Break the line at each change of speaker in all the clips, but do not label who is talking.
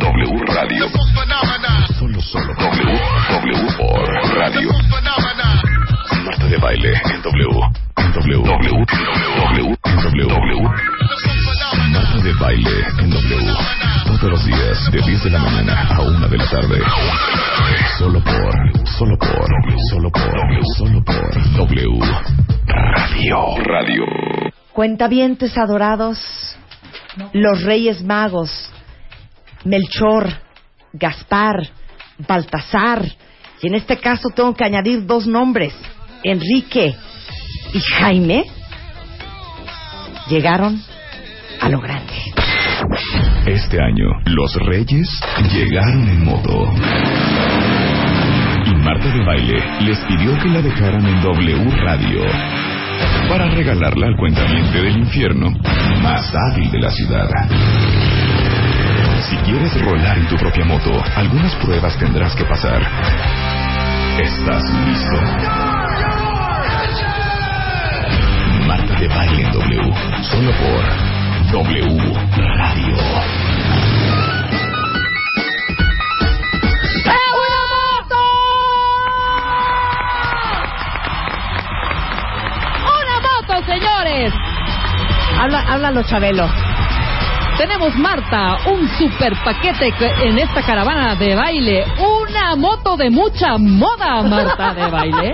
W Radio. Solo, solo. W, W por Radio. Marta de baile en W. En W. W. W. W. W. Marta de baile en W. Todos los días, de 10 de la mañana a 1 de la tarde. Solo por, solo por, solo por, solo por W. Radio. Radio.
Cuentavientes adorados, los Reyes Magos, Melchor, Gaspar, Baltasar, y en este caso tengo que añadir dos nombres, Enrique y Jaime, llegaron a lo grande.
Este año, los Reyes llegaron en moto. Y Marta de Baile les pidió que la dejaran en W Radio para regalarla al cuentamiento del infierno más hábil de la ciudad. Si quieres rolar en tu propia moto, algunas pruebas tendrás que pasar. ¿Estás listo? Marta de Baile en W, solo por W Radio.
Señores!
Habla, háblalo, Chabelo.
Tenemos, Marta, un super paquete que- en esta caravana de baile. Una moto de mucha moda, Marta de baile.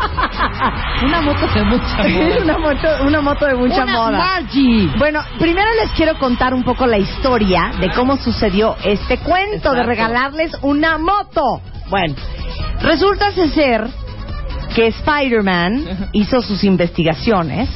Una moto de mucha moda.
una, moto, una moto de mucha
Una
moda.
Margie.
Bueno, primero les quiero contar un poco la historia de cómo sucedió este cuento de regalarles una moto. Bueno, resulta ser que Spider-Man hizo sus investigaciones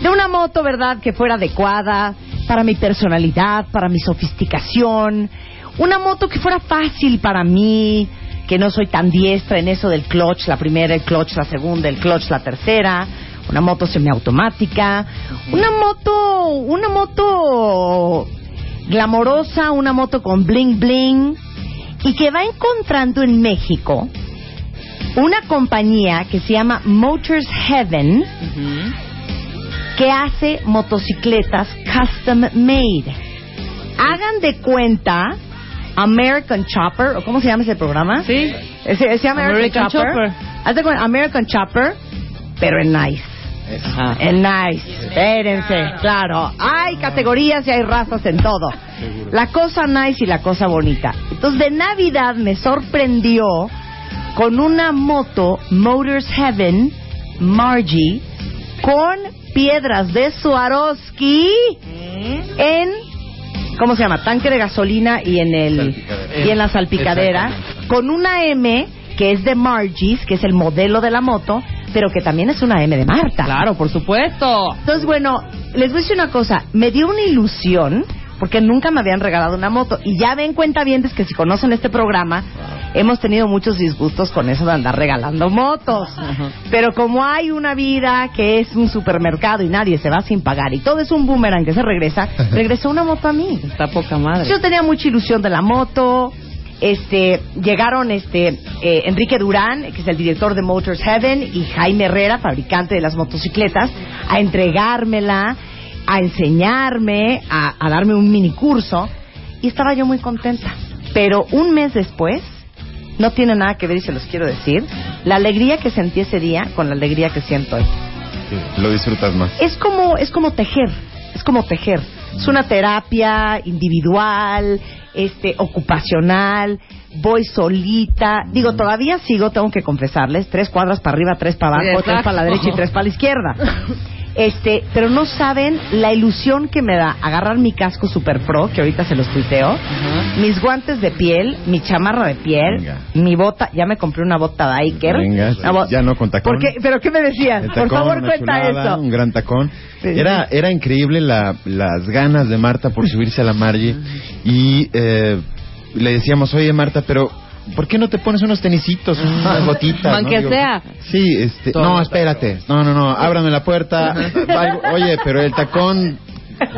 de una moto, ¿verdad?, que fuera adecuada para mi personalidad, para mi sofisticación, una moto que fuera fácil para mí, que no soy tan diestra en eso del clutch, la primera, el clutch, la segunda, el clutch, la tercera, una moto semiautomática, una moto, una moto glamorosa, una moto con bling bling. Y que va encontrando en México una compañía que se llama Motors Heaven que hace motocicletas custom made. Hagan de cuenta American Chopper, o cómo se llama ese programa?
Sí.
¿Se, se llama American,
American
Chopper?
Chopper.
Haz de cuenta, American Chopper, pero en nice.
Ajá.
En nice. Espérense, claro. Hay categorías y hay razas en todo. La cosa nice y la cosa bonita. Entonces, de Navidad me sorprendió con una moto Motors Heaven Margie con piedras de Swarovski en ¿cómo se llama? tanque de gasolina y en el y en la salpicadera con una M que es de Margie's, que es el modelo de la moto, pero que también es una M de Marta.
Claro, por supuesto.
Entonces, bueno, les voy a decir una cosa, me dio una ilusión porque nunca me habían regalado una moto y ya ven cuenta bien que si conocen este programa hemos tenido muchos disgustos con eso de andar regalando motos. Pero como hay una vida que es un supermercado y nadie se va sin pagar y todo es un boomerang que se regresa, regresó una moto a mí.
Está poca madre.
Yo tenía mucha ilusión de la moto. Este, llegaron este eh, Enrique Durán, que es el director de Motors Heaven, y Jaime Herrera, fabricante de las motocicletas, a entregármela, a enseñarme, a, a darme un mini curso, y estaba yo muy contenta. Pero un mes después, no tiene nada que ver y se los quiero decir, la alegría que sentí ese día con la alegría que siento hoy.
Lo disfrutas más.
Es como, es como tejer, es como tejer. Es una terapia individual, este, ocupacional, voy solita. Digo, todavía sigo, tengo que confesarles, tres cuadras para arriba, tres para abajo, tres para la derecha y tres para la izquierda. Este, pero no saben la ilusión que me da agarrar mi casco Super Pro, que ahorita se los tuiteo, mis guantes de piel, mi chamarra de piel,
Venga.
mi bota, ya me compré una bota Diker.
Venga,
bo-
ya no con tacón.
¿Por qué? ¿Pero qué me decías? Por favor, cuenta
chulada,
eso.
Un gran tacón.
Sí,
Era, era increíble la- las ganas de Marta por subirse a la Margie. Y eh, le decíamos, oye Marta, pero ¿por qué no te pones unos tenisitos, unas botitas? ¿no?
Aunque sea.
Sí, este,
Todo
no, espérate. No, no, no, ábrame la puerta. Algo- Oye, pero el tacón,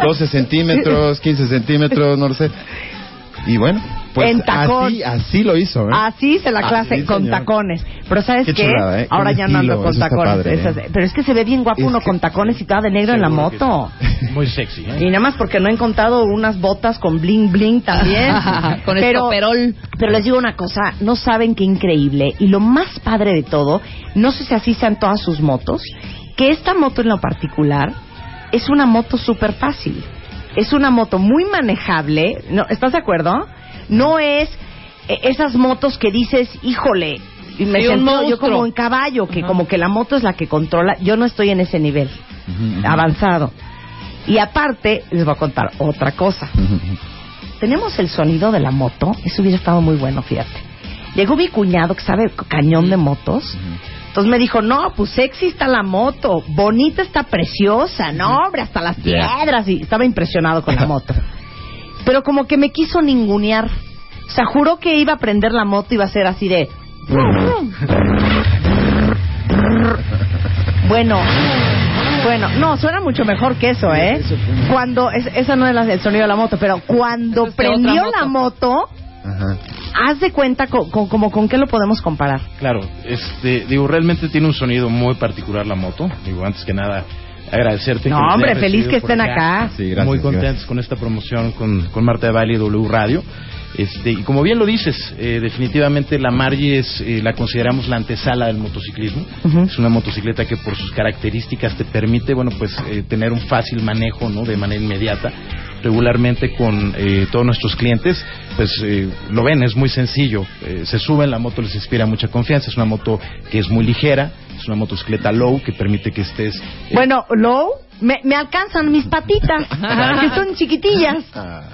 12 centímetros, 15 centímetros, no lo sé. Y bueno, pues
En tacón.
así, así lo hizo. ¿eh?
Así se la
Ah,
clase con
señor.
tacones. Pero ¿sabes
Qué
qué?
chulada, ¿eh?
Ahora
Con
ya no ando
estilo,
con
eso está
tacones.
padre, ¿eh?
Esas- Pero es que se ve bien guapo
Es
uno
que-
con tacones y toda de negro en la moto.
Muy sexy, ¿eh?
Y nada más porque no he encontrado unas botas con bling bling también.
Con
pero,
estoperol.
pero les digo una cosa, no saben qué increíble. Y lo más padre de todo, no sé si así sean todas sus motos, que esta moto en lo particular es una moto súper fácil. Es una moto muy manejable. ¿no? ¿Estás de acuerdo? No es eh, esas motos que dices, híjole, y me
Sí,
siento yo como en caballo, que como que la moto es la que controla. Yo no estoy en ese nivel avanzado. Y aparte, les voy a contar otra cosa. Tenemos el sonido de la moto, eso hubiera estado muy bueno, fíjate. Llegó mi cuñado que sabe cañón de motos. Entonces me dijo, no, pues sexy está la moto, bonita está preciosa, no, hombre, hasta las piedras. Y estaba impresionado con la moto. Pero como que me quiso ningunear. O sea, juró que iba a prender la moto y iba a ser así de... Bueno, bueno, no, suena mucho mejor que eso, ¿eh? Cuando, es, esa no es el sonido de la moto, pero cuando prendió la moto,
Ajá.
haz de cuenta co- co- como con qué lo podemos comparar.
Claro, este, digo, realmente tiene un sonido muy particular la moto. Digo, antes que nada, agradecerte.
No,
que
hombre, feliz que estén acá.
Sí, gracias,
muy contentos
gracias.
con esta promoción con, con Marta de Baile y W Radio. Este, y como bien lo dices, eh, definitivamente la Margie es, eh, la consideramos la antesala del motociclismo. Es una motocicleta que por sus características te permite, bueno, pues eh, tener un fácil manejo, ¿no? De manera inmediata. Regularmente con eh, todos nuestros clientes, pues eh, lo ven, es muy sencillo. Eh, se suben, la moto les inspira mucha confianza. Es una moto que es muy ligera, es una motocicleta low que permite que estés
Bueno, low, me, me alcanzan mis patitas, que son chiquitillas.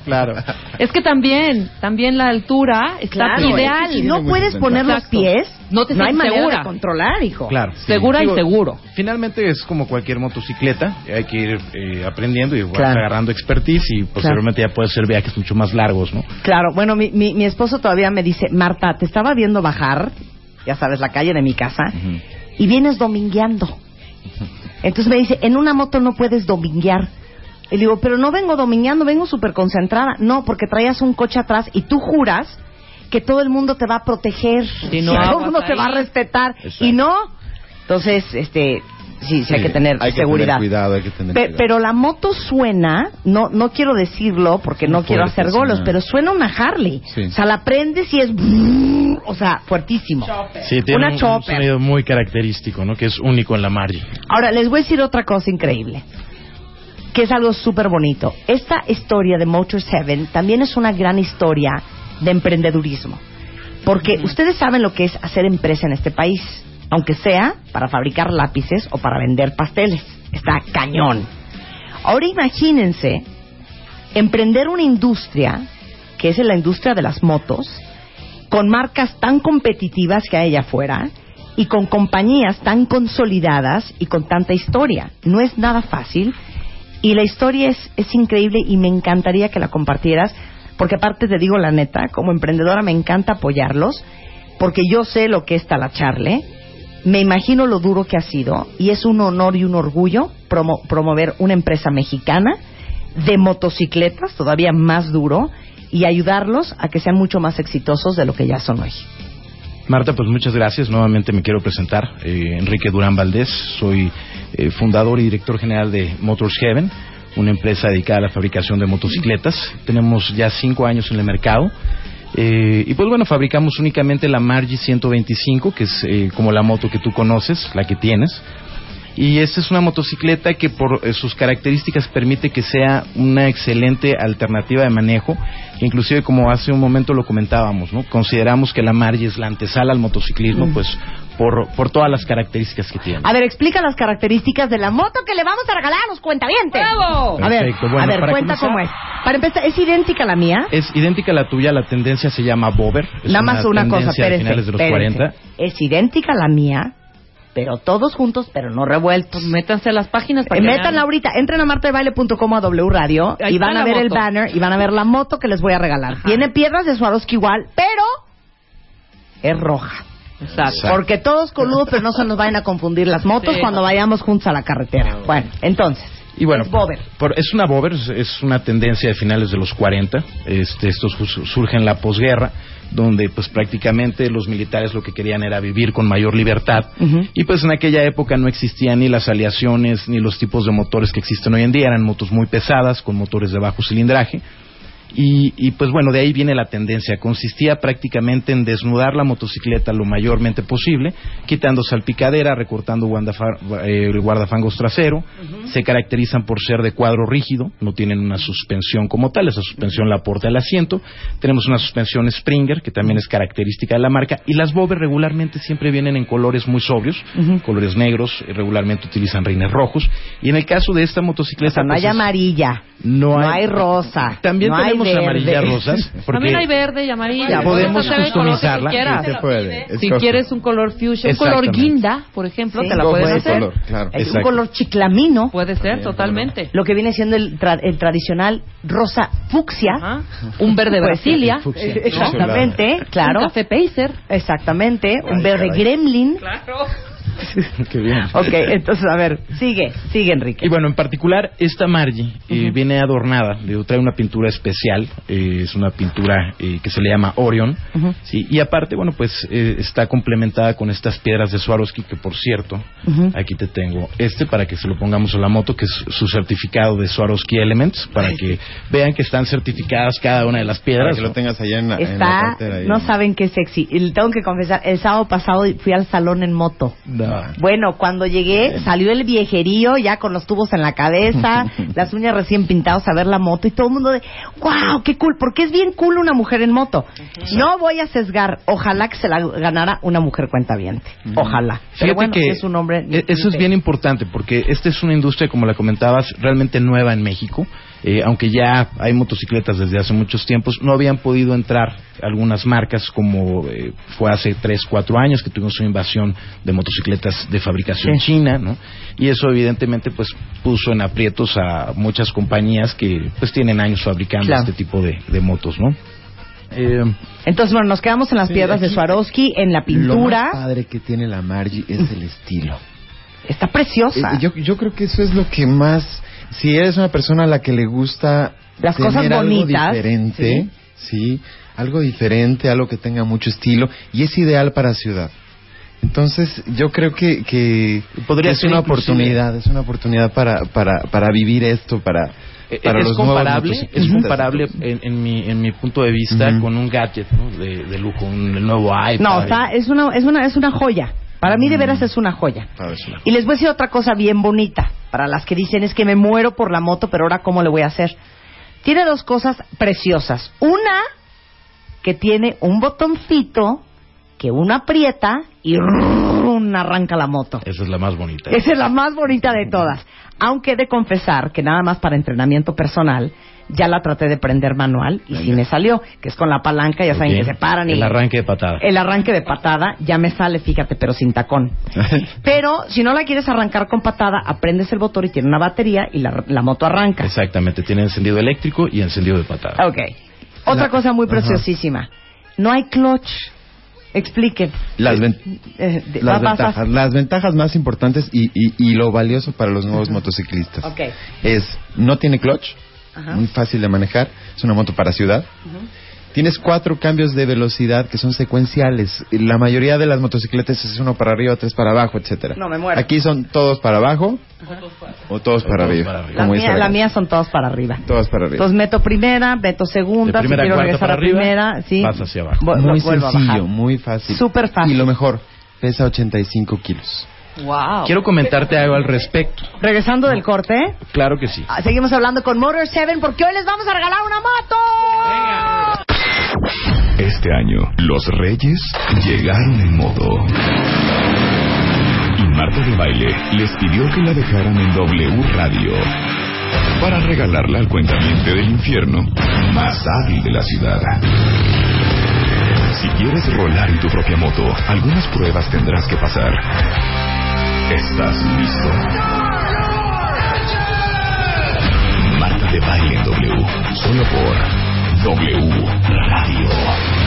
Claro.
Es que también, también la altura está
Claro,
ideal.
es que si no puedes poner los pies,
No te
hay manera
segura.
de controlar, hijo.
Claro.
Segura y seguro.
Finalmente es como cualquier motocicleta, hay que ir eh, aprendiendo y
Claro.
agarrando expertise y posteriormente ya puedes hacer viajes mucho más largos, ¿no?
Claro, bueno, mi, mi, mi esposo todavía me dice, Marta, te estaba viendo bajar, ya sabes, la calle de mi casa, y vienes domingueando. Entonces me dice, en una moto no puedes dominguear. Y le digo, pero no vengo domingueando, vengo súper concentrada. No, porque traías un coche atrás y tú juras que todo el mundo te va a proteger,
Y no
todo el mundo te va a respetar.
Exacto.
Y no. Entonces, este, sí, sí, hay que tener
hay que
seguridad.
tener cuidado, hay que tener
Pe-
cuidado.
pero la moto suena, no no quiero decirlo porque no quiero hacer golos,
suena.
pero suena una Harley.
Sí.
O sea, la prendes y es, o sea, fuertísimo.
Sí, tiene
Una
un, un
chopper.
sonido muy característico, ¿no? Que es único en la Margie.
Ahora, les voy a decir otra cosa increíble, que es algo súper bonito. Esta historia de Motors Heaven también es una gran historia de emprendedurismo. Porque ustedes saben lo que es hacer empresa en este país, aunque sea para fabricar lápices o para vender pasteles. Está cañón. Ahora imagínense emprender una industria, que es la industria de las motos, con marcas tan competitivas que hay allá afuera y con compañías tan consolidadas y con tanta historia. No es nada fácil y la historia es, es increíble y me encantaría que la compartieras porque aparte te digo la neta, como emprendedora me encanta apoyarlos porque yo sé lo que es talacharle, me imagino lo duro que ha sido y es un honor y un orgullo promo- promover una empresa mexicana de motocicletas, todavía más duro, y ayudarlos a que sean mucho más exitosos de lo que ya son hoy.
Marta, pues muchas gracias. Nuevamente me quiero presentar. Eh, Enrique Durán Valdés, soy eh, fundador y director general de Motors Heaven, una empresa dedicada a la fabricación de motocicletas. Tenemos ya cinco años en el mercado. Eh, y pues bueno, fabricamos únicamente la Margie 125, que es eh, como la moto que tú conoces, la que tienes. Y esta es una motocicleta que por eh, sus características permite que sea una excelente alternativa de manejo. Inclusive como hace un momento lo comentábamos, ¿no? Consideramos que la Margie es la antesala al motociclismo, pues por, por todas las características que tiene.
A ver, explica las características de la moto que le vamos a regalar a los cuentavientes.
¡Bravo!
A ver,
Perfecto. Bueno,
a ver,
para
cuenta
comenzar-
cómo es. Para empezar, ¿es idéntica a la mía?
Es idéntica a la tuya, la tendencia se llama Bober. Es
Nada más una cosa,
tendencia de
espérense,
finales de los
espérense.
40.
Es idéntica a la mía, pero todos juntos, pero no revueltos.
Pues métanse a las páginas para
Eh,
que
Métanla
vean.
ahorita, entren a martadebaile.com a W Radio
Ahí
y van a ver el banner y van a ver la moto que les voy a regalar.
Ajá.
Tiene piedras de Swarovski igual, pero es roja.
Exacto.
Exacto.
Porque todos coludos, pero no se nos vayan a confundir las motos
Sí.
cuando vayamos juntos a la carretera. Bueno, entonces,
Y bueno,
es Bober.
por- es una Bober, es- una tendencia de finales de los 40. Este, esto su- surge en la posguerra, donde pues prácticamente los militares lo que querían era vivir con mayor libertad. Y pues en aquella época no existían ni las aleaciones ni los tipos de motores que existen hoy en día. Eran motos muy pesadas, con motores de bajo cilindraje. Y, y, pues bueno, de ahí viene la tendencia. Consistía prácticamente en desnudar la motocicleta lo mayormente posible, quitando salpicadera, recortando el guardafangos trasero. Se caracterizan por ser de cuadro rígido, no tienen una suspensión como tal, esa suspensión la aporta el asiento. Tenemos una suspensión Springer, que también es característica de la marca. Y las Bober regularmente siempre vienen en colores muy sobrios, colores negros, eh, regularmente utilizan rines rojos. Y en el caso de esta
O
motocicleta...
sea, no hay
pues, es-
amarilla,
no
no
hay-
hay rosa,
También
no hay
tenemos
verde.
rosas. Porque
También hay verde y amarilla.
Podemos customizarla.
se puede.
Si quieres un color fuchsia, un color guinda, por ejemplo,
Sí,
te la puedes
puede
hacer.
color, claro.
Es un color chiclamino,
Puede ser, totalmente.
lo que viene siendo el, tra- el tradicional rosa fucsia.
Ajá. Un verde Brasilia.
Exactamente,
Un
claro.
café Pacer.
Exactamente, un verde
caray.
gremlin.
Claro.
Qué bien.
Ok, entonces, a ver, sigue, sigue, Enrique.
Y bueno, en particular, esta Margie eh, viene adornada, le trae una pintura especial, eh, es una pintura eh, que se le llama Orion. ¿sí? y aparte, bueno, pues eh, está complementada con estas piedras de Swarovski, que por cierto, aquí te tengo este para que se lo pongamos a la moto, que es su certificado de Swarovski Elements, para que vean que están certificadas cada una de las
Para
piedras.
que lo
¿no?
tengas allá en la, en la
Está,
cartera. ahí.
no saben qué sexy. Y le tengo que confesar, el sábado pasado fui al salón en moto.
No.
Bueno, cuando llegué, salió el viejerío ya con los tubos en la cabeza, las uñas recién pintadas a ver la moto y todo el mundo de, wow, qué cool, porque es bien cool una mujer en moto. No voy a sesgar, ojalá que se la ganara una mujer cuentaviente, ojalá. Pero
Fíjate
bueno,
que
es un hombre.
e- eso es bien importante porque esta es una industria, como la comentabas, realmente nueva en México. Eh, aunque ya hay motocicletas desde hace muchos tiempos, no habían podido entrar algunas marcas como eh, fue hace 3, 4 años que tuvimos una invasión de motocicletas de fabricación
Sí.
china, ¿no? Y eso evidentemente pues puso en aprietos a muchas compañías que pues tienen años fabricando
Claro.
este tipo de, de motos, ¿no? Eh,
Entonces, bueno, nos quedamos en las
Sí,
piedras de Swarovski, en la
Lo
pintura.
más padre que tiene la Margie es el estilo.
Está preciosa.
Eh, yo, yo creo que eso es lo que más... Si eres una persona a la que le gusta
Las
tener
cosas
algo
bonitas,
diferente, sí. algo diferente, algo que tenga mucho estilo y es ideal para ciudad. Entonces, yo creo que, que
Podría
que es
ser
una
inclusive-
oportunidad, es una oportunidad para, para, para vivir esto, para,
Eh,
para
es
los nuevos
comparable, es
motociclistas.
comparable en, en mi, en mi punto de vista
Ujú.
con un gadget ¿no? de, de lujo, un el nuevo iPad.
No, está, es una, es una, es una joya. Para mí de veras es una joya.
Una-
Y les voy a decir otra cosa bien bonita. Para las que dicen es que me muero por la moto, pero ahora cómo le voy a hacer. Tiene dos cosas preciosas. Una que tiene un botoncito que uno aprieta y ¡rum! arranca la moto.
Esa es la más bonita.
Esa es la más bonita de todas. Aunque he de confesar que nada más para entrenamiento personal ya la traté de prender manual y sí me salió, que es con la palanca, ya saben que se paran y
El arranque de patada.
el arranque de patada ya me sale, fíjate, pero sin tacón. Pero si no la quieres arrancar con patada, aprendes el motor y tiene una batería y la, la moto arranca.
Exactamente, tiene encendido eléctrico y encendido de patada.
Ok. Otra
La-
cosa muy preciosísima. No hay clutch. Expliquen.
Las, ven-
Eh, de-
las ventajas, las ventajas más importantes y, y, y lo valioso para los nuevos motociclistas es no tiene clutch,
Ajá.
muy fácil de manejar, es una moto para ciudad. Tienes cuatro cambios de velocidad que son secuenciales. La mayoría de las motocicletas es uno para arriba, tres para abajo, etcétera.
No, me muero.
Aquí son todos para abajo o todos para
todos
arriba.
para arriba.
La
como dice
mía, la
canción.
mía son todas para arriba.
Todas para arriba.
Entonces meto primera, meto
De
segunda, si
primera a
quiero regresar
para
a
arriba,
primera, sí.
vas hacia abajo.
Muy sencillo, muy fácil.
Súper fácil.
Y lo mejor, pesa 85 kilos.
Wow.
Quiero comentarte algo al respecto.
Regresando del corte,
Claro que sí.
ah, seguimos hablando con Motor 7 porque hoy les vamos a regalar una moto.
Este año, los Reyes llegaron en modo. Marta de Baile les pidió que la dejaran en W Radio para regalarla al cuentamiento del infierno más hábil de la ciudad. Si quieres rolar en tu propia moto, algunas pruebas tendrás que pasar. ¿Estás listo? Marta de Baile W, solo por W Radio.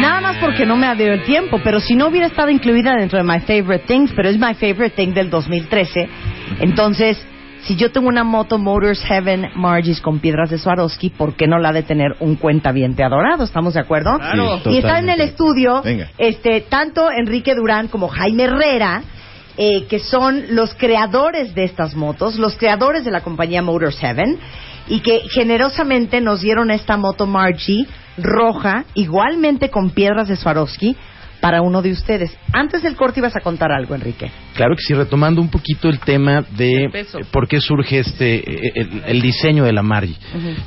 Nada más porque no me ha dado el tiempo, pero si no hubiera estado incluida dentro de My Favorite Things, pero es My Favorite Thing del 2013, entonces, si yo tengo una moto Motors Heaven Margis con piedras de Swarovski, ¿por qué no la ha de tener un cuentaviente adorado? ¿Estamos de acuerdo?
Claro.
y está en el estudio,
Venga.
este, tanto Enrique Durán como Jaime Herrera, eh, que son los creadores de estas motos, los creadores de la compañía Motors Heaven, y que generosamente nos dieron esta moto Margie roja, igualmente con piedras de Swarovski, para uno de ustedes. Antes del corte ibas a contar algo, Enrique.
Claro que sí, retomando un poquito el tema de
El
por qué surge este eh, el, el diseño de la Margi.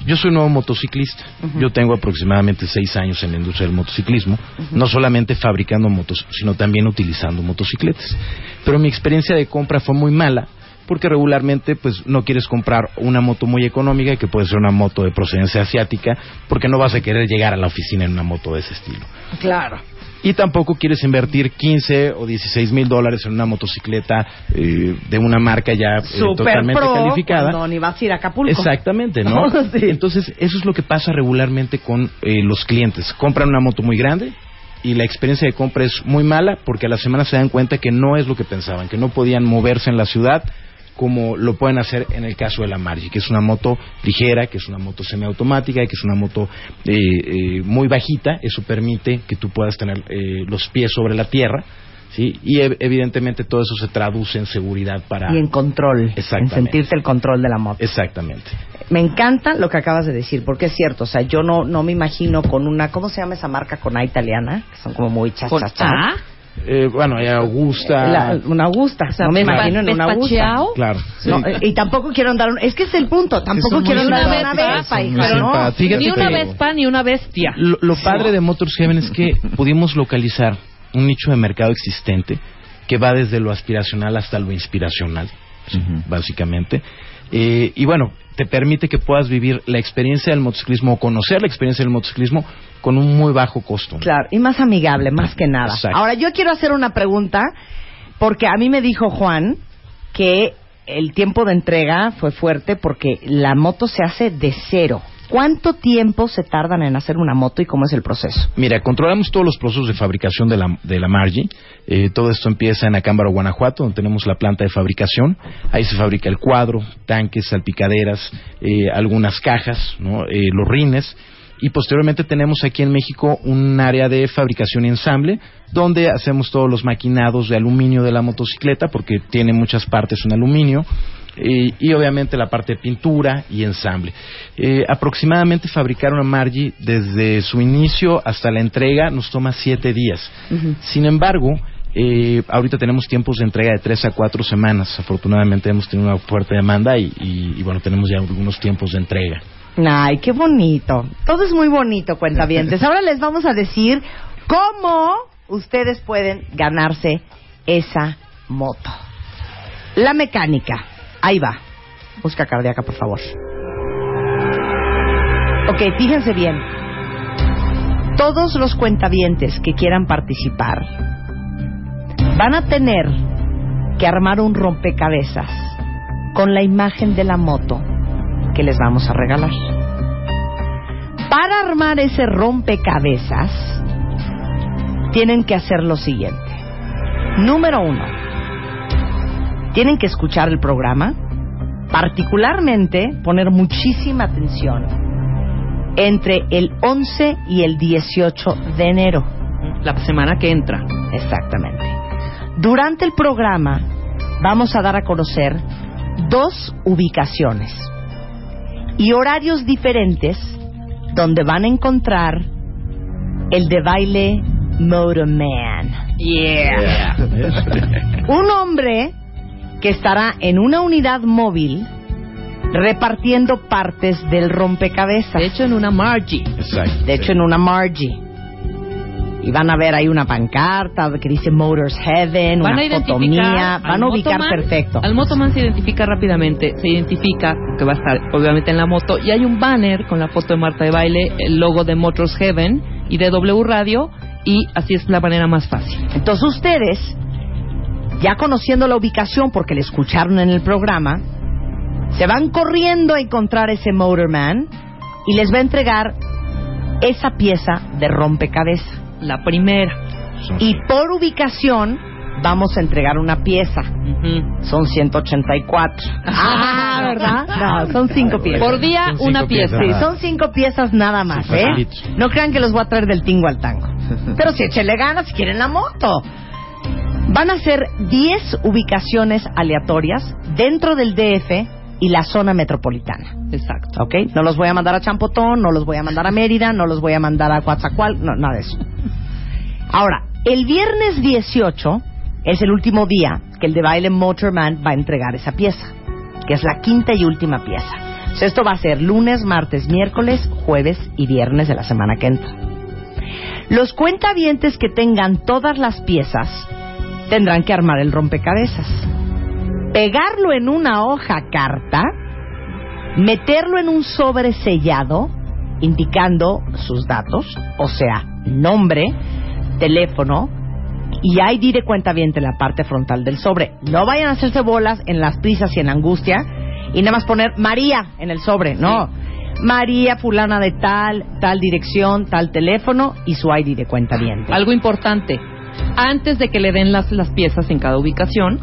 Yo soy nuevo motociclista. Yo tengo aproximadamente seis años en la industria del motociclismo, no solamente fabricando motos, sino también utilizando motocicletas. Pero mi experiencia de compra fue muy mala porque regularmente pues no quieres comprar una moto muy económica que puede ser una moto de procedencia asiática porque no vas a querer llegar a la oficina en una moto de ese estilo.
Claro.
Y tampoco quieres invertir 15 o 16 mil dólares en una motocicleta eh, de una marca ya eh,
Super
totalmente
pro
calificada.
cuando ni vas a ir a Acapulco.
Exactamente, ¿no?
Sí.
Entonces, eso es lo que pasa regularmente con eh, los clientes. Compran una moto muy grande y la experiencia de compra es muy mala porque a la semana se dan cuenta que no es lo que pensaban, que no podían moverse en la ciudad como lo pueden hacer en el caso de la Margi, que es una moto ligera, que es una moto semiautomática, que es una moto eh, eh, muy bajita. Eso permite que tú puedas tener eh, los pies sobre la tierra, ¿sí? Y ev- evidentemente todo eso se traduce en seguridad para...
Y en control. En
Exactamente.
sentirte el control de la moto.
Exactamente.
Me encanta lo que acabas de decir, porque es cierto. O sea, yo no, no me imagino con una. ¿Cómo se llama esa marca con A italiana? Que son como muy chas,
Eh, bueno, hay Augusta.
La- una Augusta.
O sea,
no me imagino en una Augusta.
Claro.
No, eh, y tampoco quiero andar. un- Es que es el punto. Tampoco quiero andar
Una
una
Vespa,
¿no?
Ni una Vespa ni una bestia.
Lo, lo padre de Motors Heaven es que pudimos localizar un nicho de mercado existente que va desde lo aspiracional hasta lo inspiracional, sí, básicamente. Eh, y bueno, te permite que puedas vivir la experiencia del motociclismo o conocer la experiencia del motociclismo con un muy bajo costo.
Claro, y más amigable, más que nada.
Exacto.
Ahora, yo quiero hacer una pregunta, porque a mí me dijo Juan que el tiempo de entrega fue fuerte porque la moto se hace de cero. ¿Cuánto tiempo se tardan en hacer una moto y cómo es el proceso?
Mira, controlamos todos los procesos de fabricación de la, de la Margie. Eh, todo esto empieza en Acámbaro, Guanajuato, donde tenemos la planta de fabricación. Ahí se fabrica el cuadro, tanques, salpicaderas, eh, algunas cajas, ¿no? Eh, los rines. Y posteriormente tenemos aquí en México un área de fabricación y ensamble, donde hacemos todos los maquinados de aluminio de la motocicleta, porque tiene muchas partes en aluminio. Eh, y obviamente la parte de pintura y ensamble. Eh, aproximadamente fabricar una Margie desde su inicio hasta la entrega nos toma siete días. Sin embargo, eh, ahorita tenemos tiempos de entrega de tres a cuatro semanas. Afortunadamente hemos tenido una fuerte demanda y, y- y, bueno, tenemos ya algunos tiempos de entrega.
Ay, qué bonito. Todo es muy bonito, cuentavientes. Ahora les vamos a decir cómo ustedes pueden ganarse esa moto. La mecánica. Ahí va. Busca cardíaca, por favor. Ok, fíjense bien. Todos los cuentavientes que quieran participar van a tener que armar un rompecabezas con la imagen de la moto que les vamos a regalar. Para armar ese rompecabezas, tienen que hacer lo siguiente. Número uno, tienen que escuchar el programa, particularmente poner muchísima atención entre el 11 y el 18 de enero.
La semana que entra.
Exactamente. Durante el programa vamos a dar a conocer dos ubicaciones y horarios diferentes donde van a encontrar el de baile Motorman.
Yeah.
Un hombre que estará en una unidad móvil repartiendo partes del rompecabezas.
De hecho, en una Margie.
Exacto.
De hecho, en una Margie. Y van a ver ahí una pancarta que dice Motors Heaven,
Van
una fotomía, van a ubicar
motoman,
perfecto.
Al motoman se identifica rápidamente, se identifica que va a estar obviamente en la moto y hay un banner con la foto de Marta de baile, el logo de Motors Heaven y de W Radio y así es la manera más fácil.
Entonces ustedes, ya conociendo la ubicación porque la escucharon en el programa, se van corriendo a encontrar ese Motorman y les va a entregar esa pieza de rompecabezas.
La primera.
Y por ubicación vamos a entregar una pieza. Son 184. Ah, ¿verdad? No, son cinco piezas.
Por día una pieza.
piezas.
Sí, son cinco piezas nada más,
Sí,
¿eh? No crean que los voy a traer del tingo al tango. Pero si échenle ganas si quieren la moto. Van a ser 10 ubicaciones aleatorias dentro del DF y la zona metropolitana.
Exacto.
¿Ok? No los voy a mandar a Champotón, no los voy a mandar a Mérida, no los voy a mandar a Coatzacoalcos, no, nada de eso. Ahora, el viernes 18 es el último día que el de baile Motorman va a entregar esa pieza, que es la quinta y última pieza. Esto va a ser lunes, martes, miércoles, jueves y viernes de la semana que entra. Los cuentavientes que tengan todas las piezas tendrán que armar el rompecabezas, pegarlo en una hoja carta, meterlo en un sobre sellado indicando sus datos, o sea, nombre, teléfono y ID de cuenta en la parte frontal del sobre. No vayan a hacerse bolas en las prisas y en la angustia y nada más poner María en el sobre, no. María fulana de tal, tal dirección, tal teléfono y su ID de cuenta
Algo importante. Antes de que le den las, las piezas en cada ubicación,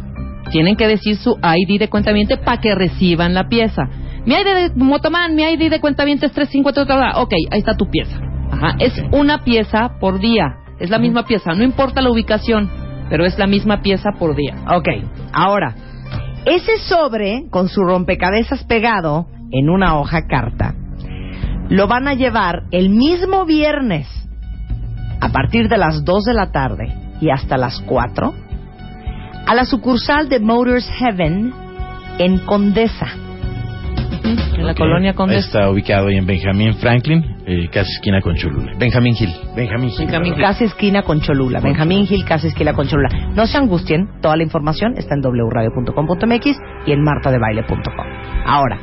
tienen que decir su ID de cuentaviente para que reciban la pieza. Mi ID de Motoman, mi ID de cuentaviente es 350. Ok, ahí está tu pieza. Ajá, es una pieza por día. Es la misma pieza. No importa la ubicación, pero es la misma pieza por día.
Ok, ahora, ese sobre con su rompecabezas pegado en una hoja carta, lo van a llevar el mismo viernes a partir de las 2 de la tarde y hasta las 4 a la sucursal de Motors Heaven en Condesa.
En la
Ok.
colonia Condesa.
Está ubicado ahí en Benjamín Franklin, eh, casi esquina con Cholula.
Benjamín Gil.
Benjamín. Gil,
Benjamín.
Casi esquina con Cholula. Benjamín Gil, casi esquina con Cholula. No se angustien, toda la información está en wradio.com.mx y en martadebaile.com. Ahora,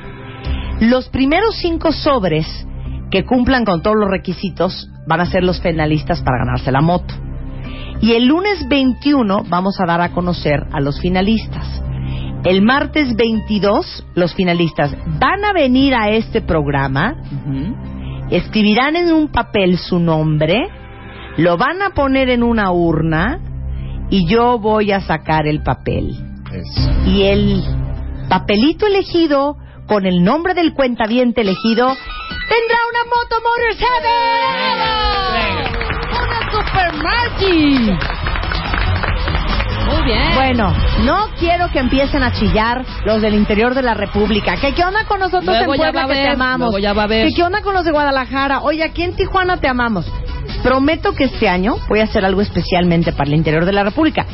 los primeros cinco sobres que cumplan con todos los requisitos van a ser los finalistas para ganarse la moto. Y el lunes 21 vamos a dar a conocer a los finalistas. El martes 22 los finalistas van a venir a este programa escribirán en un papel su nombre, lo van a poner en una urna y yo voy a sacar el papel. Y el papelito elegido con el nombre del cuentaviente elegido tendrá una moto Motors Heaven.
¡Una Super Margie! Muy bien.
Bueno, no quiero que empiecen a chillar los del interior de la República. ¿Qué, qué onda con nosotros
Luego
en
ya
Puebla
va
que te amamos?
luego ya va a ver.
¿Qué, qué onda con los de Guadalajara? Oye, aquí en Tijuana te amamos. Prometo que este año voy a hacer algo especialmente para el interior de la República.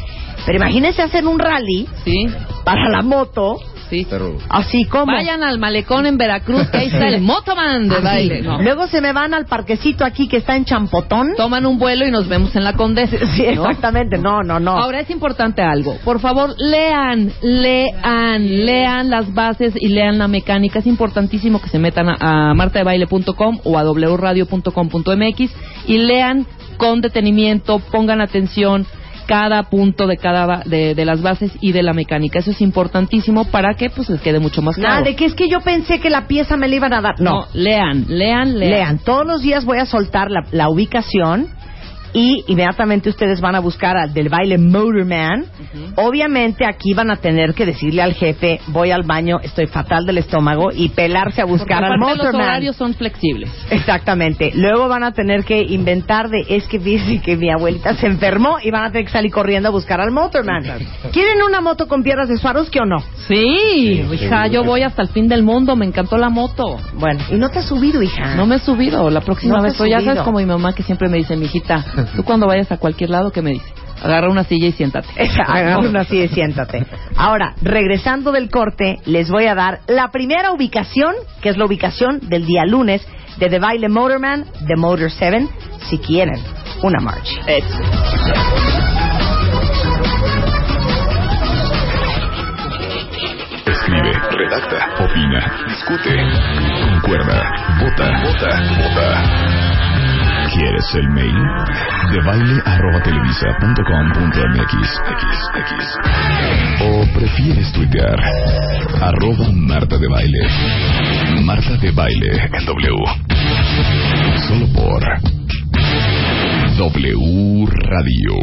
Pero imagínense hacer un rally
Sí,
para la moto,
sí.
Pero
así como...
Vayan al malecón en Veracruz, que ahí está el Motoman de
Así.
baile. No.
Luego se me van al parquecito aquí que está en Champotón.
Toman un vuelo y nos vemos en la Condesa.
Sí,
¿no?
exactamente. No, no, no.
Ahora es importante algo. Por favor, lean, lean, lean las bases y lean la mecánica. Es importantísimo que se metan a, a martadebaile.com o a wradio.com.mx y lean con detenimiento, pongan atención cada punto de cada de, de las bases y de la mecánica. Eso es importantísimo para que pues les quede mucho más claro.
Nada, de que es que yo pensé que la pieza me la iban a dar. No,
lean, lean, lean.
Lean, todos los días voy a soltar la, la ubicación y inmediatamente ustedes van a buscar al del baile Motorman. Obviamente aquí van a tener que decirle al jefe, voy al baño, estoy fatal del estómago y pelarse a
Porque
buscar al
aparte los
Motorman.
horarios son flexibles.
Exactamente. Luego van a tener que inventar de es que fíjese que mi abuelita se enfermó y van a tener que salir corriendo a buscar al Motorman. ¿Quieren una moto con piernas de Swarovski o no?
Sí, hija, yo voy hasta el fin del mundo, me encantó la moto.
Bueno, y no te has subido, hija.
No me he subido, la próxima
No
vez, pero ya sabes como mi mamá que siempre me dice, mijita, tú cuando vayas a cualquier lado, ¿qué me dice? Agarra una silla y siéntate.
Agarra una así y siéntate. Ahora, regresando del corte, les voy a dar la primera ubicación, que es la ubicación del día lunes de The Baile Motorman, de Motor 7, si quieren una Margie.
Escribe, redacta, opina, discute, concuerda, vota, vota, vota. ¿Quieres el mail? De baile arroba televisa punto com punto mx. O prefieres tuitear arroba Marta de Baile. Marta de Baile en W. Solo por W Radio.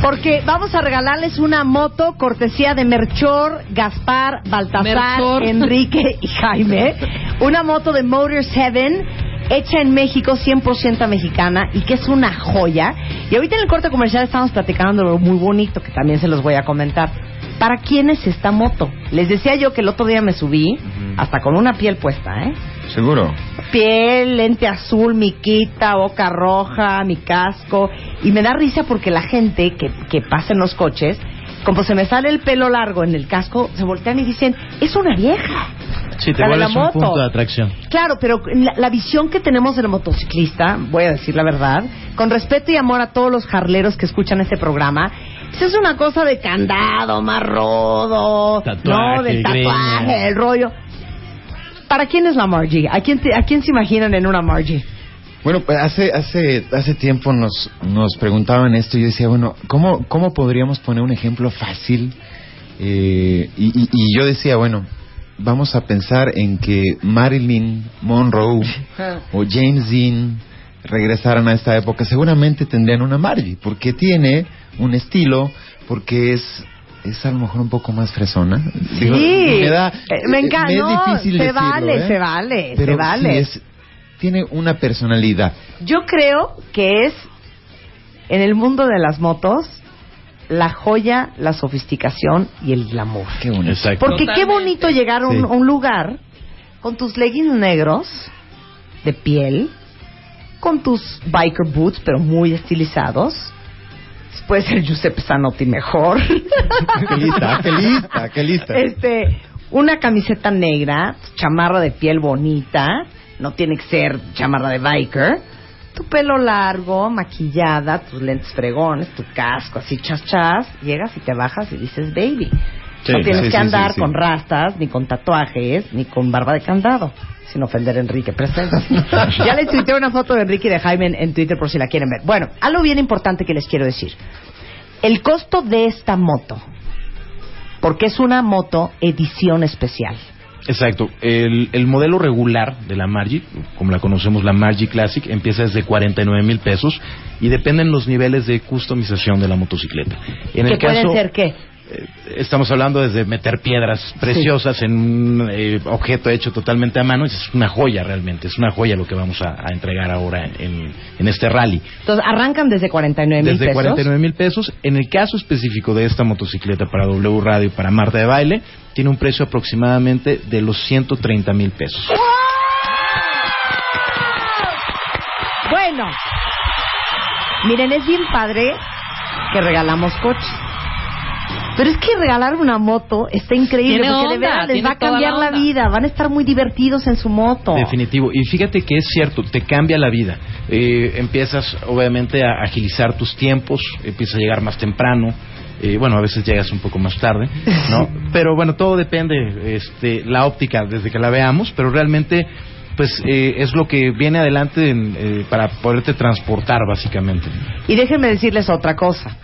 Porque vamos a regalarles una moto cortesía de Merchor, Gaspar, Baltasar,
Merchor.
Enrique y Jaime. Una moto de Motors Heaven hecha en México, 100% mexicana y que es una joya. Y ahorita en el corte comercial estamos platicando de lo muy bonito que también se los voy a comentar. ¿Para quién es esta moto? Les decía yo que el otro día me subí, hasta con una piel puesta, ¿eh?
Seguro.
piel, lente azul, miquita, boca roja, mi casco. Y me da risa porque la gente que, que pasa en los coches, como se me sale el pelo largo en el casco, se voltean y dicen, es una vieja.
Sí, te
La de la
vuelves un
moto.
punto de atracción.
Claro, pero la, la visión que tenemos del motociclista, voy a decir la verdad, con respeto y amor a todos los jarleros que escuchan este programa, pues es una cosa de candado, más rodo,
Tatuaje,
¿no? Del tatuaje,
greña.
el rollo. ¿Para quién es la Margie? ¿A quién, te- ¿A quién se imaginan en una Margie?
Bueno, pues hace, hace, hace tiempo nos, nos preguntaban esto y yo decía, bueno, ¿cómo, cómo podríamos poner un ejemplo fácil? Eh, y, y- y yo decía, bueno, vamos a pensar en que Marilyn Monroe o James Dean regresaran a esta época, seguramente tendrían una Margie, porque tiene un estilo, porque es es a lo mejor un poco más fresona. Digo, me da,
Eh, me encanta.
es difícil
se
decirlo,
vale,
¿eh?
se vale,
Pero
se vale.
sí es- tiene una personalidad.
Yo creo que es, en el mundo de las motos, la joya, la sofisticación y el glamour.
Qué bonito.
Exacto.
Porque qué bonito llegar a un,
Sí.
a un lugar con tus leggings negros de piel, con tus biker boots, pero muy estilizados. Puede ser Giuseppe Zanotti mejor.
Qué lista, qué lista, qué lista.
Este, una camiseta negra, chamarra de piel bonita, no tiene que ser chamarra de biker. Tu pelo largo, maquillada, tus lentes fregones, tu casco así chas chas, llegas y te bajas y dices baby.
Sí,
no tienes
sí,
que andar
sí.
con rastas, ni con tatuajes, ni con barba de candado. Sin ofender a Enrique, presente. ya les tuiteé una foto de Enrique y de Jaime en, en Twitter por si la quieren ver. Bueno, algo bien importante que les quiero decir. El costo de esta moto, porque es una moto edición especial.
Exacto. El, el modelo regular de la Margie, como la conocemos, la Margie Classic, empieza desde 49 mil pesos y dependen los niveles de customización de la motocicleta. En
¿Que
el caso,
pueden ser qué?
Eh, estamos hablando desde meter piedras preciosas en un eh, objeto hecho totalmente a mano. Es una joya realmente, es una joya lo que vamos a, a entregar ahora en, en este rally.
Entonces, arrancan desde 49 mil
Desde
pesos.
49 mil pesos. En el caso específico de esta motocicleta para W Radio y para Marta de Baile, tiene un precio aproximadamente de los 130 mil pesos.
Bueno, miren, es bien padre que regalamos coches. Pero es que regalar una moto está increíble
Tiene
porque de verdad les va a cambiar
la
vida, van a estar muy divertidos en su moto.
Definitivo. Y fíjate que es cierto, te cambia la vida. Eh, empiezas, obviamente, a agilizar tus tiempos, empiezas a llegar más temprano. eh, bueno, a veces llegas un poco más tarde, ¿no? Pero bueno, todo depende, este, la óptica desde que la veamos, pero realmente, pues, eh, es lo que viene adelante en, eh, para poderte transportar, básicamente.
Y déjenme decirles otra cosa.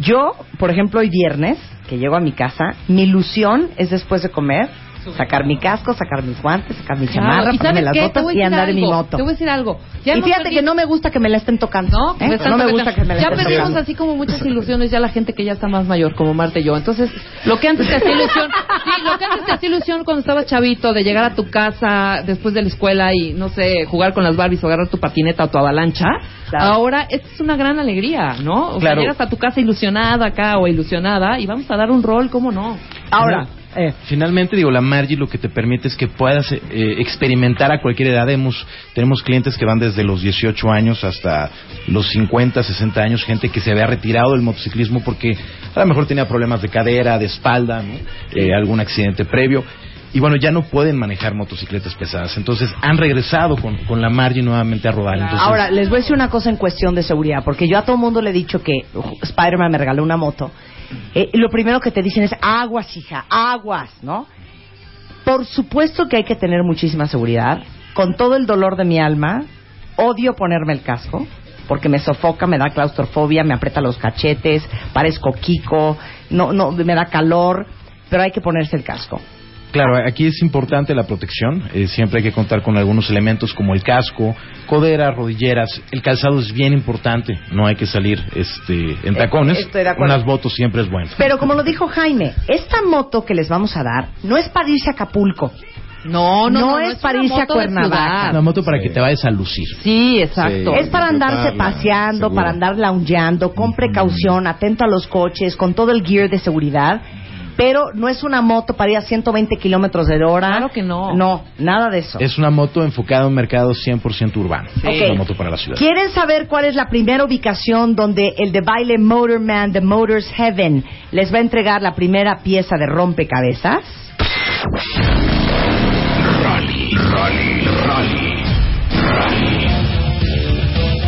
Yo, por ejemplo, hoy viernes, que llego a mi casa, mi ilusión es después de comer, sacar mi casco, sacar mis guantes, sacar mi
Claro,
chamarra,
¿y
ponerme las botas y andar en mi moto.
Te voy a decir algo. Ya
y fíjate que no me gusta que me la estén tocando.
No,
¿eh?
me están
no me gusta que me la
Ya
estén
perdimos
tocando.
así como muchas ilusiones ya la gente que ya está más mayor, como Marta y yo. Entonces, lo que antes te hacía ilusión, sí, lo que antes te hacía ilusión cuando estabas chavito, de llegar a tu casa después de la escuela y, no sé, jugar con las Barbies o agarrar tu patineta o tu avalancha,
Claro.
ahora es una gran alegría, ¿no? O sea,
Claro.
llegas a tu casa ilusionada acá o ilusionada y vamos a dar un rol, ¿cómo no?
Ahora, eh,
Finalmente, digo, la Margie lo que te permite es que puedas eh, experimentar a cualquier edad. Hemos, tenemos clientes que van desde los 18 años hasta los 50, 60 años, gente que se había retirado del motociclismo porque a lo mejor tenía problemas de cadera, de espalda, ¿no? Eh, algún accidente previo. y bueno, ya no pueden manejar motocicletas pesadas. Entonces han regresado con, con la Margie nuevamente a rodar. Entonces,
Ahora, les voy a decir una cosa en cuestión de seguridad, porque yo a todo mundo le he dicho que Spider-Man me regaló una moto. Eh, lo primero que te dicen es aguas, hija, aguas, ¿no? Por supuesto que hay que tener muchísima seguridad. Con todo el dolor de mi alma, odio ponerme el casco, porque me sofoca, me da claustrofobia, me aprieta los cachetes, parezco Kiko, no, no, me da calor, pero hay que ponerse el casco.
Claro, aquí es importante la protección. eh, siempre hay que contar con algunos elementos como el casco, coderas, rodilleras. El calzado es bien importante. No hay que salir este, en
Eh,
tacones.
estoy de acuerdo.
Unas botas siempre es bueno.
Pero como lo dijo Jaime, esta moto que les vamos a dar no es para irse a Acapulco.
No, no,
No
no.
es para irse a Cuernavaca.
Una moto para que te vayas a lucir.
Sí, exacto.
Sí.
Es para andarse paseando,
seguro.
para andar loungeando, con precaución, atento a los coches, con todo el gear de seguridad. Pero no es una moto para ir a 120 kilómetros de hora.
Claro que no.
No, nada de eso.
Es una moto enfocada a un mercado 100% urbano.
Ok.
Es una moto para la ciudad.
¿Quieren saber cuál es la primera ubicación donde el de baile Motorman de Motors Heaven les va a entregar la primera pieza de rompecabezas?
Rally, rally, rally, rally.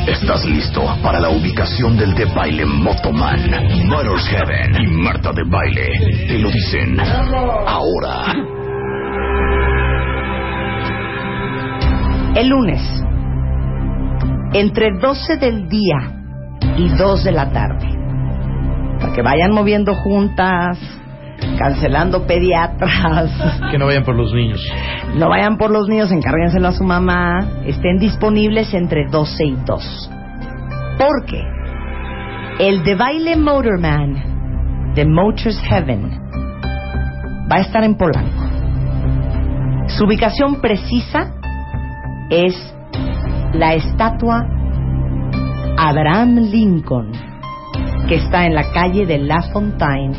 ¿Estás listo para la ubicación del de baile Motoman, Motors Heaven y Marta de baile? Te lo dicen ahora.
El lunes, entre 12 del día y 2 de la tarde, para que vayan moviendo juntas, cancelando pediatras,
Que no vayan por los niños.
no vayan por los niños, encárguenselo a su mamá, estén disponibles entre 12 y 2. Porque el de baile Motorman de Motors Heaven va a estar en Polanco. Su ubicación precisa es la estatua Abraham Lincoln, que está en la calle de La Fontaine,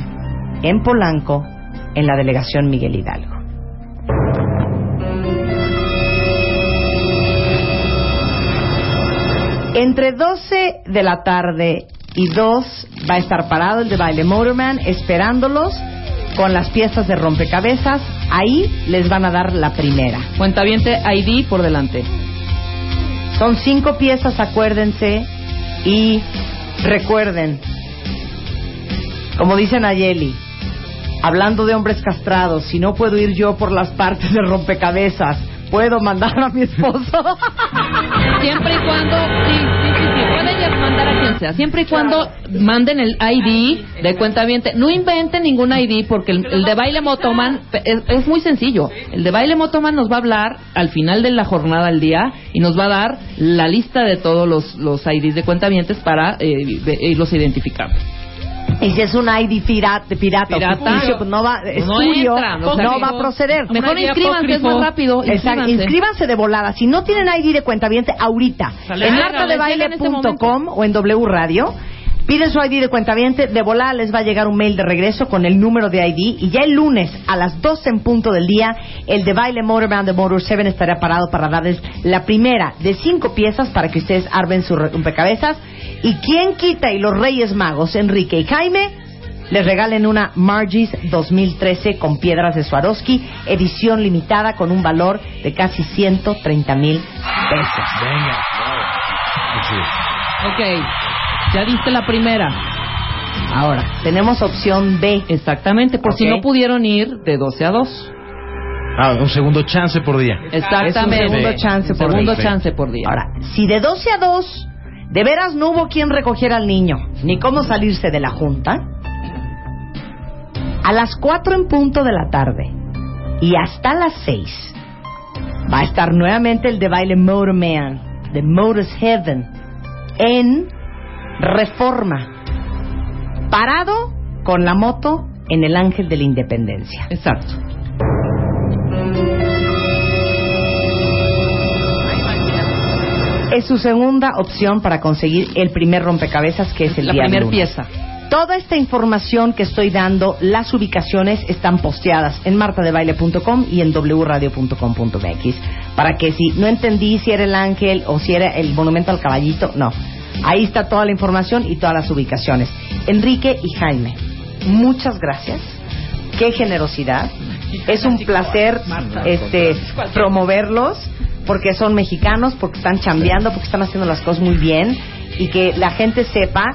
en Polanco, en la delegación Miguel Hidalgo. Entre 12 de la tarde y 2 va a estar parado el de baile Motorman esperándolos con las piezas de rompecabezas. Ahí les van a dar la primera.
Cuentaviente ID por delante.
Son cinco piezas, acuérdense. Y recuerden, como dice Nayeli, hablando de hombres castrados, si no puedo ir yo por las partes de rompecabezas, puedo mandar a mi esposo.
Siempre y cuando, sí, sí, sí, sí, pueden mandar a quien sea. Siempre y cuando manden el ID de cuenta No inventen ningún ID porque el, el de baile Motoman es, es muy sencillo. El de baile Motoman nos va a hablar al final de la jornada al día y nos va a dar la lista de todos los, los IDs de cuentavientes para eh, ve- irlos identificando.
Y si es un ID pirata, pirata, o
Pirata,
pues no va, es
no
tuyo,
entra,
no,
o sea,
va a proceder.
Mejor inscríbanse, es más rápido.
Exacto,
inscríbanse.
inscríbanse de volada. Si no tienen ID de cuentaviente, ahorita.
Sale,
en
este
martadebaile.com o en W Radio. Piden su ID de cuentaviente, de volada les va a llegar un mail de regreso con el número de ID y ya el lunes a las 12 en punto del día, el de baile Motorman de Motor 7 estará parado para darles la primera de cinco piezas para que ustedes armen sus rompecabezas y quien quita y los Reyes Magos, Enrique y Jaime, les regalen una Margie's 2013 con piedras de Swarovski, edición limitada con un valor de casi 130 mil pesos.
Venga.
Ok, ya diste la primera.
Ahora, tenemos opción B.
Exactamente, por si no pudieron ir de 12 a 2.
Ah, un segundo chance por día.
Exactamente.
Es un segundo chance por
Segundo
día.
chance por día.
Ahora, si de 12 a 2 de veras no hubo quien recogiera al niño, ni cómo salirse de la junta, a las 4 en punto de la tarde y hasta las 6 va a estar nuevamente el de baile Motorman de Motors Heaven en Reforma, parado con la moto en el Ángel de la Independencia.
Exacto.
Es su segunda opción para conseguir el primer rompecabezas que es el
La
día
primera pieza.
Toda esta información que estoy dando, las ubicaciones están posteadas en martadebaile.com y en wradio.com.mx para que si no entendí si era el ángel o si era el monumento al caballito, no. Ahí está toda la información y todas las ubicaciones. Enrique y Jaime, muchas gracias qué generosidad. Es un placer este promoverlos porque son mexicanos, porque están chambeando, porque están haciendo las cosas muy bien y que la gente sepa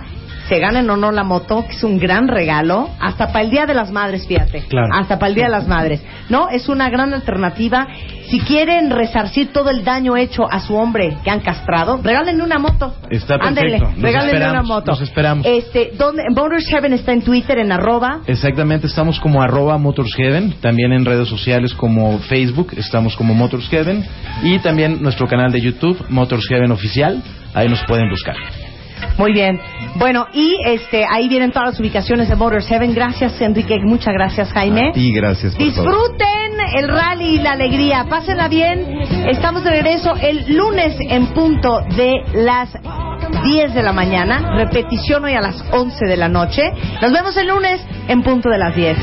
se ganen o no la moto, que es un gran regalo, hasta para el Día de las Madres, fíjate.
Claro.
Hasta para el Día de las Madres. ¿No? Es una gran alternativa. Si quieren resarcir todo el daño hecho a su hombre que han castrado, regálenle una moto.
Está perfecto.
Ándele, regálenle una moto.
los esperamos.
Este, ¿dónde? Motors Heaven está en Twitter, en arroba.
Exactamente, estamos como arroba Motors Heaven, también en redes sociales como Facebook, estamos como Motors Heaven y también nuestro canal de YouTube, Motors Heaven Oficial, ahí nos pueden buscar.
Muy bien. Bueno, y este, ahí vienen todas las ubicaciones de Motors Heaven. Gracias, Enrique. Muchas gracias, Jaime.
Y gracias por.
Disfruten el rally y la alegría. Pásenla bien. Estamos de regreso el lunes en punto de las 10 de la mañana. Repetición hoy a las 11 de la noche. Nos vemos el lunes en punto de las 10.